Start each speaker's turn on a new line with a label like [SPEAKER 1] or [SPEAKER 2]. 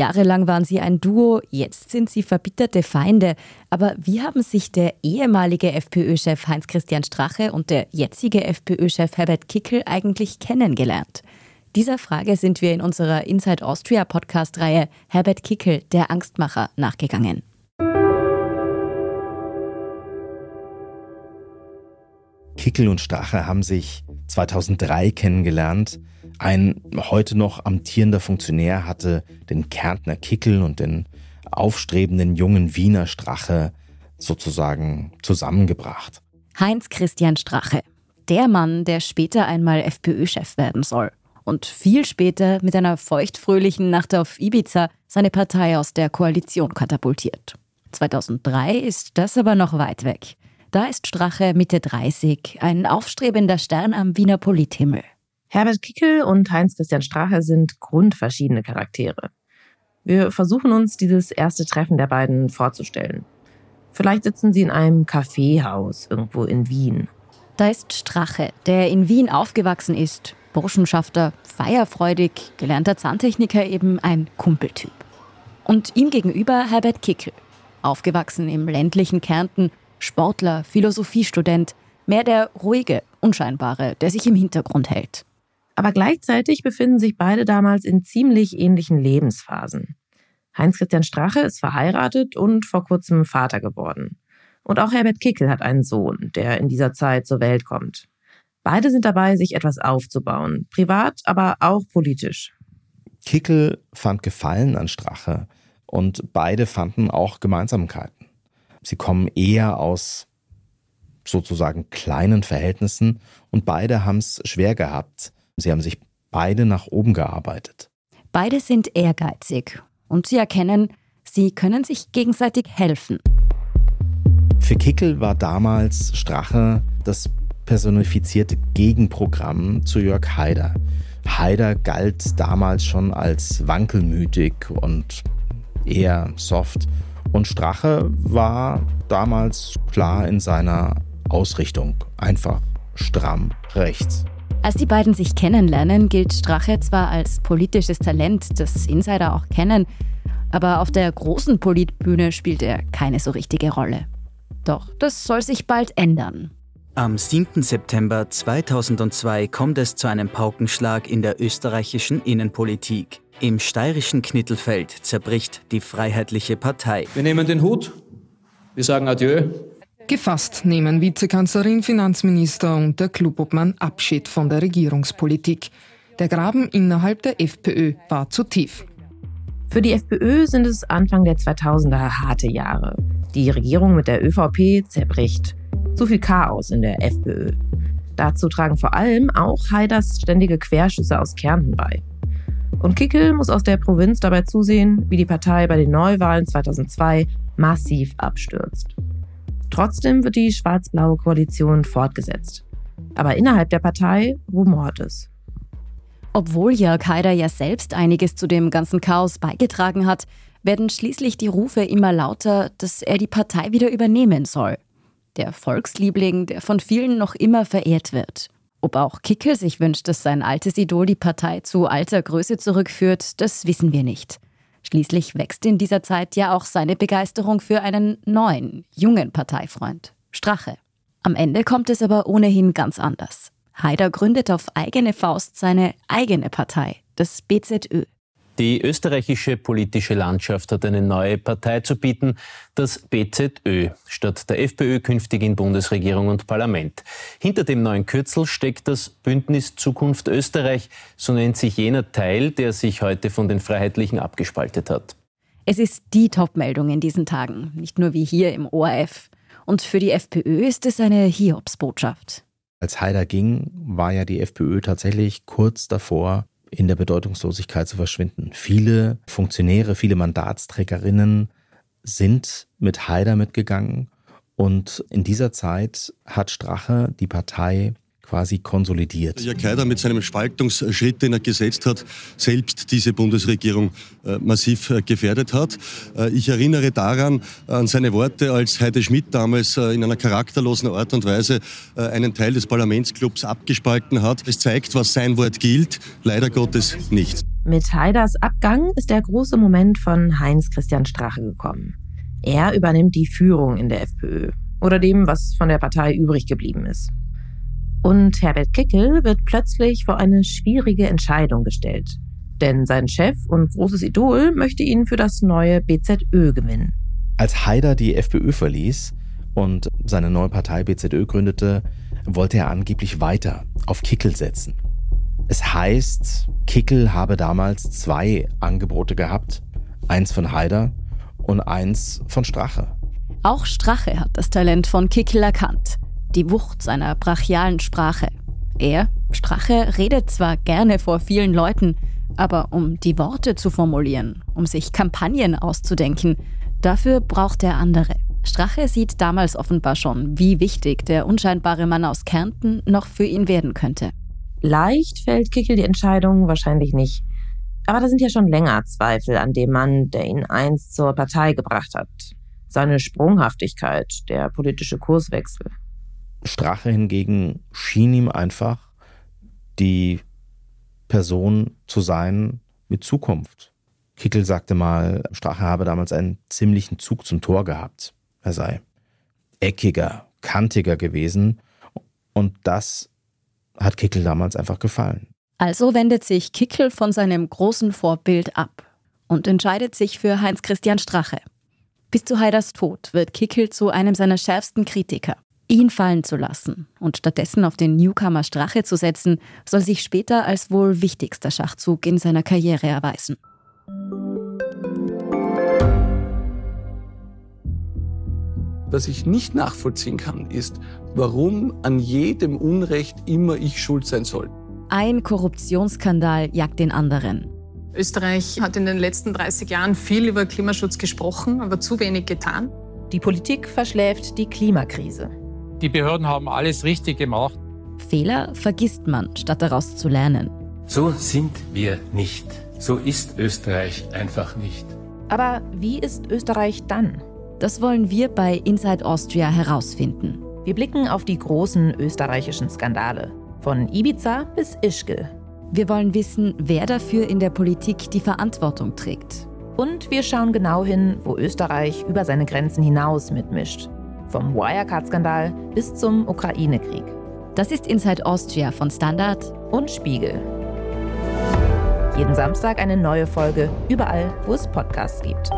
[SPEAKER 1] Jahrelang waren sie ein Duo, jetzt sind sie verbitterte Feinde. Aber wie haben sich der ehemalige FPÖ-Chef Heinz-Christian Strache und der jetzige FPÖ-Chef Herbert Kickel eigentlich kennengelernt? Dieser Frage sind wir in unserer Inside Austria Podcast-Reihe Herbert Kickel, der Angstmacher, nachgegangen.
[SPEAKER 2] Kickel und Strache haben sich 2003 kennengelernt. Ein heute noch amtierender Funktionär hatte den Kärntner Kickel und den aufstrebenden jungen Wiener Strache sozusagen zusammengebracht.
[SPEAKER 1] Heinz Christian Strache, der Mann, der später einmal FPÖ-Chef werden soll und viel später mit einer feuchtfröhlichen Nacht auf Ibiza seine Partei aus der Koalition katapultiert. 2003 ist das aber noch weit weg. Da ist Strache Mitte 30, ein aufstrebender Stern am Wiener Polithimmel.
[SPEAKER 3] Herbert Kickel und Heinz-Christian Strache sind grundverschiedene Charaktere. Wir versuchen uns dieses erste Treffen der beiden vorzustellen. Vielleicht sitzen sie in einem Kaffeehaus irgendwo in Wien.
[SPEAKER 1] Da ist Strache, der in Wien aufgewachsen ist. Burschenschafter, feierfreudig, gelernter Zahntechniker, eben ein Kumpeltyp. Und ihm gegenüber Herbert Kickel, aufgewachsen im ländlichen Kärnten, Sportler, Philosophiestudent, mehr der ruhige, unscheinbare, der sich im Hintergrund hält.
[SPEAKER 3] Aber gleichzeitig befinden sich beide damals in ziemlich ähnlichen Lebensphasen. Heinz-Christian Strache ist verheiratet und vor kurzem Vater geworden. Und auch Herbert Kickel hat einen Sohn, der in dieser Zeit zur Welt kommt. Beide sind dabei, sich etwas aufzubauen, privat, aber auch politisch.
[SPEAKER 2] Kickel fand Gefallen an Strache und beide fanden auch Gemeinsamkeiten. Sie kommen eher aus sozusagen kleinen Verhältnissen und beide haben es schwer gehabt, Sie haben sich beide nach oben gearbeitet.
[SPEAKER 1] Beide sind ehrgeizig und sie erkennen, sie können sich gegenseitig helfen.
[SPEAKER 2] Für Kickel war damals Strache das personifizierte Gegenprogramm zu Jörg Haider. Haider galt damals schon als wankelmütig und eher soft. Und Strache war damals klar in seiner Ausrichtung, einfach stramm rechts.
[SPEAKER 1] Als die beiden sich kennenlernen, gilt Strache zwar als politisches Talent, das Insider auch kennen, aber auf der großen Politbühne spielt er keine so richtige Rolle. Doch das soll sich bald ändern.
[SPEAKER 4] Am 7. September 2002 kommt es zu einem Paukenschlag in der österreichischen Innenpolitik. Im steirischen Knittelfeld zerbricht die Freiheitliche Partei.
[SPEAKER 5] Wir nehmen den Hut, wir sagen Adieu
[SPEAKER 6] Gefasst nehmen Vizekanzlerin, Finanzminister und der Klubobmann Abschied von der Regierungspolitik. Der Graben innerhalb der FPÖ war zu tief.
[SPEAKER 3] Für die FPÖ sind es Anfang der 2000er harte Jahre. Die Regierung mit der ÖVP zerbricht. Zu viel Chaos in der FPÖ. Dazu tragen vor allem auch Haiders ständige Querschüsse aus Kärnten bei. Und Kickel muss aus der Provinz dabei zusehen, wie die Partei bei den Neuwahlen 2002 massiv abstürzt. Trotzdem wird die schwarz-blaue Koalition fortgesetzt. Aber innerhalb der Partei rumort es.
[SPEAKER 1] Obwohl Jörg Haider ja selbst einiges zu dem ganzen Chaos beigetragen hat, werden schließlich die Rufe immer lauter, dass er die Partei wieder übernehmen soll. Der Volksliebling, der von vielen noch immer verehrt wird. Ob auch Kickel sich wünscht, dass sein altes Idol die Partei zu alter Größe zurückführt, das wissen wir nicht. Schließlich wächst in dieser Zeit ja auch seine Begeisterung für einen neuen, jungen Parteifreund, Strache. Am Ende kommt es aber ohnehin ganz anders. Haider gründet auf eigene Faust seine eigene Partei, das BZÖ.
[SPEAKER 4] Die österreichische politische Landschaft hat eine neue Partei zu bieten, das BZÖ, statt der FPÖ künftig in Bundesregierung und Parlament. Hinter dem neuen Kürzel steckt das Bündnis Zukunft Österreich, so nennt sich jener Teil, der sich heute von den Freiheitlichen abgespaltet hat.
[SPEAKER 1] Es ist die Topmeldung in diesen Tagen, nicht nur wie hier im ORF. Und für die FPÖ ist es eine Hiobsbotschaft.
[SPEAKER 2] Als Haider ging, war ja die FPÖ tatsächlich kurz davor, in der Bedeutungslosigkeit zu verschwinden. Viele Funktionäre, viele Mandatsträgerinnen sind mit Haider mitgegangen und in dieser Zeit hat Strache die Partei quasi konsolidiert.
[SPEAKER 7] Jörg Haider mit seinem Spaltungsschritt, den er gesetzt hat, selbst diese Bundesregierung äh, massiv äh, gefährdet hat. Äh, ich erinnere daran an seine Worte, als Heide Schmidt damals in einer charakterlosen Art und Weise einen Teil des Parlamentsclubs abgespalten hat. Es zeigt, was sein Wort gilt, leider Gottes nicht.
[SPEAKER 3] Mit Haiders Abgang ist der große Moment von Heinz Christian Strache gekommen. Er übernimmt die Führung in der FPÖ oder dem, was von der Partei übrig geblieben ist. Und Herbert Kickel wird plötzlich vor eine schwierige Entscheidung gestellt. Denn sein Chef und großes Idol möchte ihn für das neue BZÖ gewinnen.
[SPEAKER 2] Als Haider die FPÖ verließ und seine neue Partei BZÖ gründete, wollte er angeblich weiter auf Kickel setzen. Es heißt, Kickel habe damals zwei Angebote gehabt. Eins von Haider und eins von Strache.
[SPEAKER 1] Auch Strache hat das Talent von Kickel erkannt. Die Wucht seiner brachialen Sprache. Er, Strache, redet zwar gerne vor vielen Leuten, aber um die Worte zu formulieren, um sich Kampagnen auszudenken, dafür braucht er andere. Strache sieht damals offenbar schon, wie wichtig der unscheinbare Mann aus Kärnten noch für ihn werden könnte.
[SPEAKER 3] Leicht fällt Kickel die Entscheidung wahrscheinlich nicht. Aber da sind ja schon länger Zweifel an dem Mann, der ihn einst zur Partei gebracht hat. Seine Sprunghaftigkeit, der politische Kurswechsel.
[SPEAKER 2] Strache hingegen schien ihm einfach die Person zu sein mit Zukunft. Kickel sagte mal, Strache habe damals einen ziemlichen Zug zum Tor gehabt. Er sei eckiger, kantiger gewesen. Und das hat Kickel damals einfach gefallen.
[SPEAKER 1] Also wendet sich Kickel von seinem großen Vorbild ab und entscheidet sich für Heinz Christian Strache. Bis zu Haiders Tod wird Kickel zu einem seiner schärfsten Kritiker. Ihn fallen zu lassen und stattdessen auf den Newcomer Strache zu setzen, soll sich später als wohl wichtigster Schachzug in seiner Karriere erweisen.
[SPEAKER 8] Was ich nicht nachvollziehen kann, ist, warum an jedem Unrecht immer ich schuld sein soll.
[SPEAKER 1] Ein Korruptionsskandal jagt den anderen.
[SPEAKER 9] Österreich hat in den letzten 30 Jahren viel über Klimaschutz gesprochen, aber zu wenig getan.
[SPEAKER 3] Die Politik verschläft die Klimakrise.
[SPEAKER 10] Die Behörden haben alles richtig gemacht.
[SPEAKER 1] Fehler vergisst man, statt daraus zu lernen.
[SPEAKER 11] So sind wir nicht. So ist Österreich einfach nicht.
[SPEAKER 3] Aber wie ist Österreich dann?
[SPEAKER 1] Das wollen wir bei Inside Austria herausfinden.
[SPEAKER 3] Wir blicken auf die großen österreichischen Skandale. Von Ibiza bis Ischgl.
[SPEAKER 1] Wir wollen wissen, wer dafür in der Politik die Verantwortung trägt.
[SPEAKER 3] Und wir schauen genau hin, wo Österreich über seine Grenzen hinaus mitmischt. Vom Wirecard-Skandal bis zum Ukraine-Krieg.
[SPEAKER 1] Das ist Inside Austria von Standard
[SPEAKER 3] und Spiegel. Jeden Samstag eine neue Folge, überall, wo es Podcasts gibt.